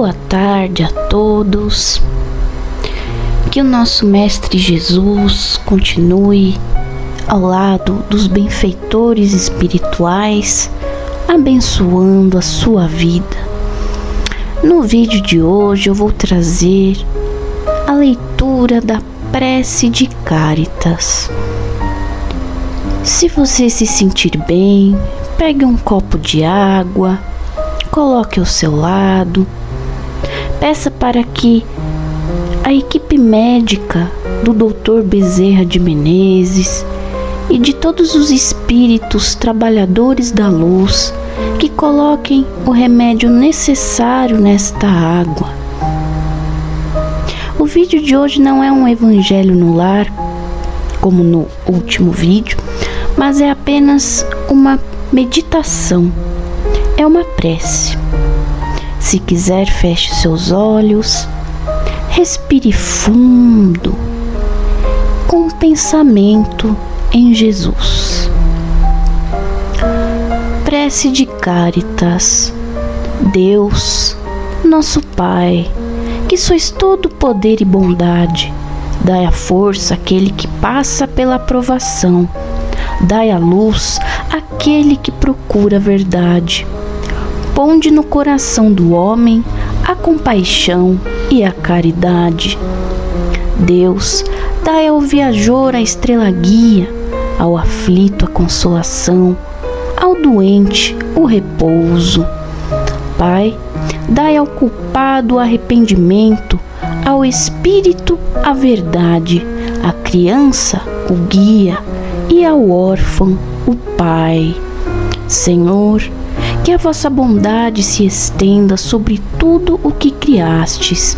Boa tarde a todos. Que o nosso Mestre Jesus continue ao lado dos benfeitores espirituais, abençoando a sua vida. No vídeo de hoje eu vou trazer a leitura da prece de Caritas. Se você se sentir bem, pegue um copo de água, coloque ao seu lado, peça para que a equipe médica do Dr. Bezerra de Menezes e de todos os espíritos trabalhadores da luz que coloquem o remédio necessário nesta água. O vídeo de hoje não é um evangelho no lar, como no último vídeo, mas é apenas uma meditação, é uma prece. Se quiser, feche seus olhos, respire fundo, com pensamento em Jesus. Prece de Caritas. Deus, nosso Pai, que sois todo poder e bondade, dai a força àquele que passa pela provação, dai a luz àquele que procura a verdade. Ponde no coração do homem a compaixão e a caridade. Deus, dai ao viajor a estrela guia, ao aflito a consolação, ao doente o repouso. Pai, dai ao culpado o arrependimento, ao espírito a verdade, à criança o guia e ao órfão o Pai. Senhor, que a vossa bondade se estenda sobre tudo o que criastes.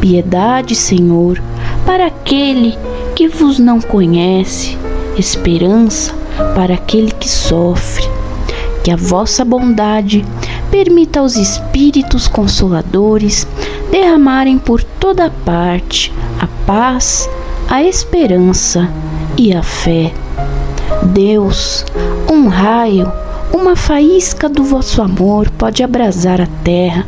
Piedade, Senhor, para aquele que vos não conhece, esperança para aquele que sofre. Que a vossa bondade permita aos Espíritos Consoladores derramarem por toda parte a paz, a esperança e a fé. Deus, um raio, uma faísca do vosso amor pode abrasar a terra.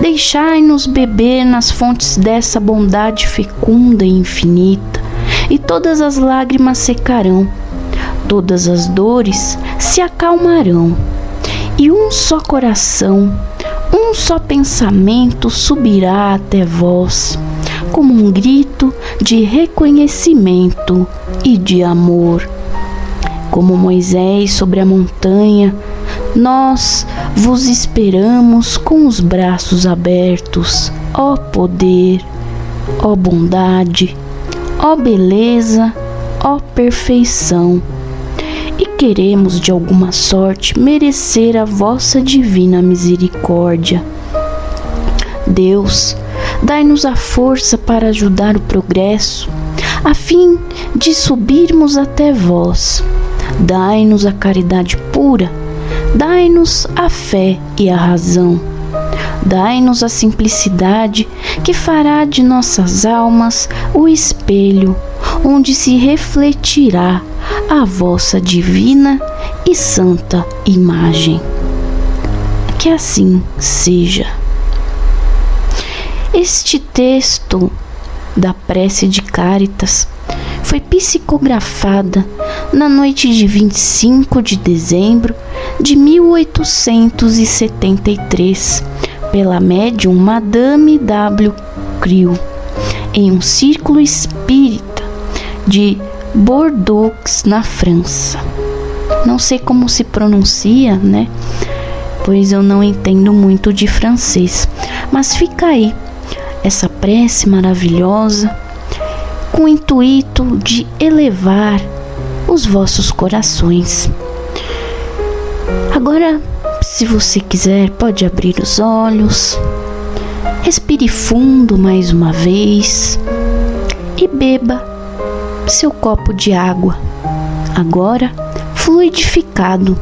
Deixai-nos beber nas fontes dessa bondade fecunda e infinita, e todas as lágrimas secarão, todas as dores se acalmarão, e um só coração, um só pensamento subirá até vós, como um grito de reconhecimento e de amor como Moisés sobre a montanha, nós vos esperamos com os braços abertos, ó poder, ó bondade, ó beleza, ó perfeição. E queremos de alguma sorte merecer a vossa divina misericórdia. Deus, dai-nos a força para ajudar o progresso, a fim de subirmos até vós Dai-nos a caridade pura, dai-nos a fé e a razão. Dai-nos a simplicidade que fará de nossas almas o espelho onde se refletirá a vossa divina e santa imagem. Que assim seja. Este texto da prece de Cáritas foi psicografada na noite de 25 de dezembro de 1873 pela médium Madame W. Crew em um círculo espírita de Bordeaux, na França. Não sei como se pronuncia, né? Pois eu não entendo muito de francês, mas fica aí essa prece maravilhosa com o intuito de elevar os vossos corações. Agora, se você quiser, pode abrir os olhos, respire fundo mais uma vez e beba seu copo de água, agora fluidificado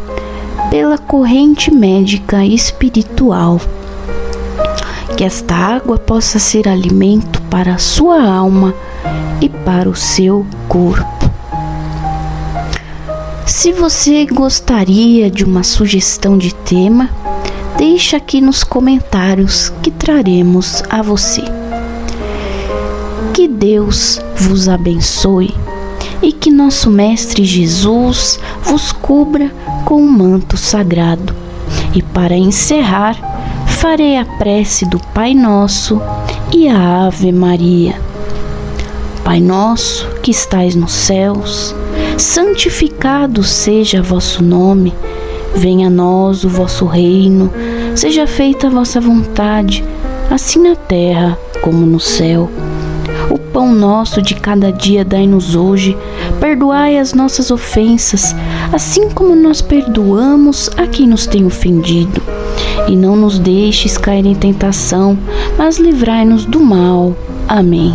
pela corrente médica espiritual. Que esta água possa ser alimento para a sua alma e para o seu corpo. Se você gostaria de uma sugestão de tema, deixa aqui nos comentários que traremos a você. Que Deus vos abençoe e que nosso Mestre Jesus vos cubra com um manto sagrado. E para encerrar, farei a prece do Pai Nosso e a Ave Maria. Pai nosso que estais nos céus, santificado seja vosso nome, venha a nós o vosso reino, seja feita a vossa vontade, assim na terra como no céu. O pão nosso de cada dia dai-nos hoje, perdoai as nossas ofensas, assim como nós perdoamos a quem nos tem ofendido. E não nos deixes cair em tentação, mas livrai-nos do mal. Amém.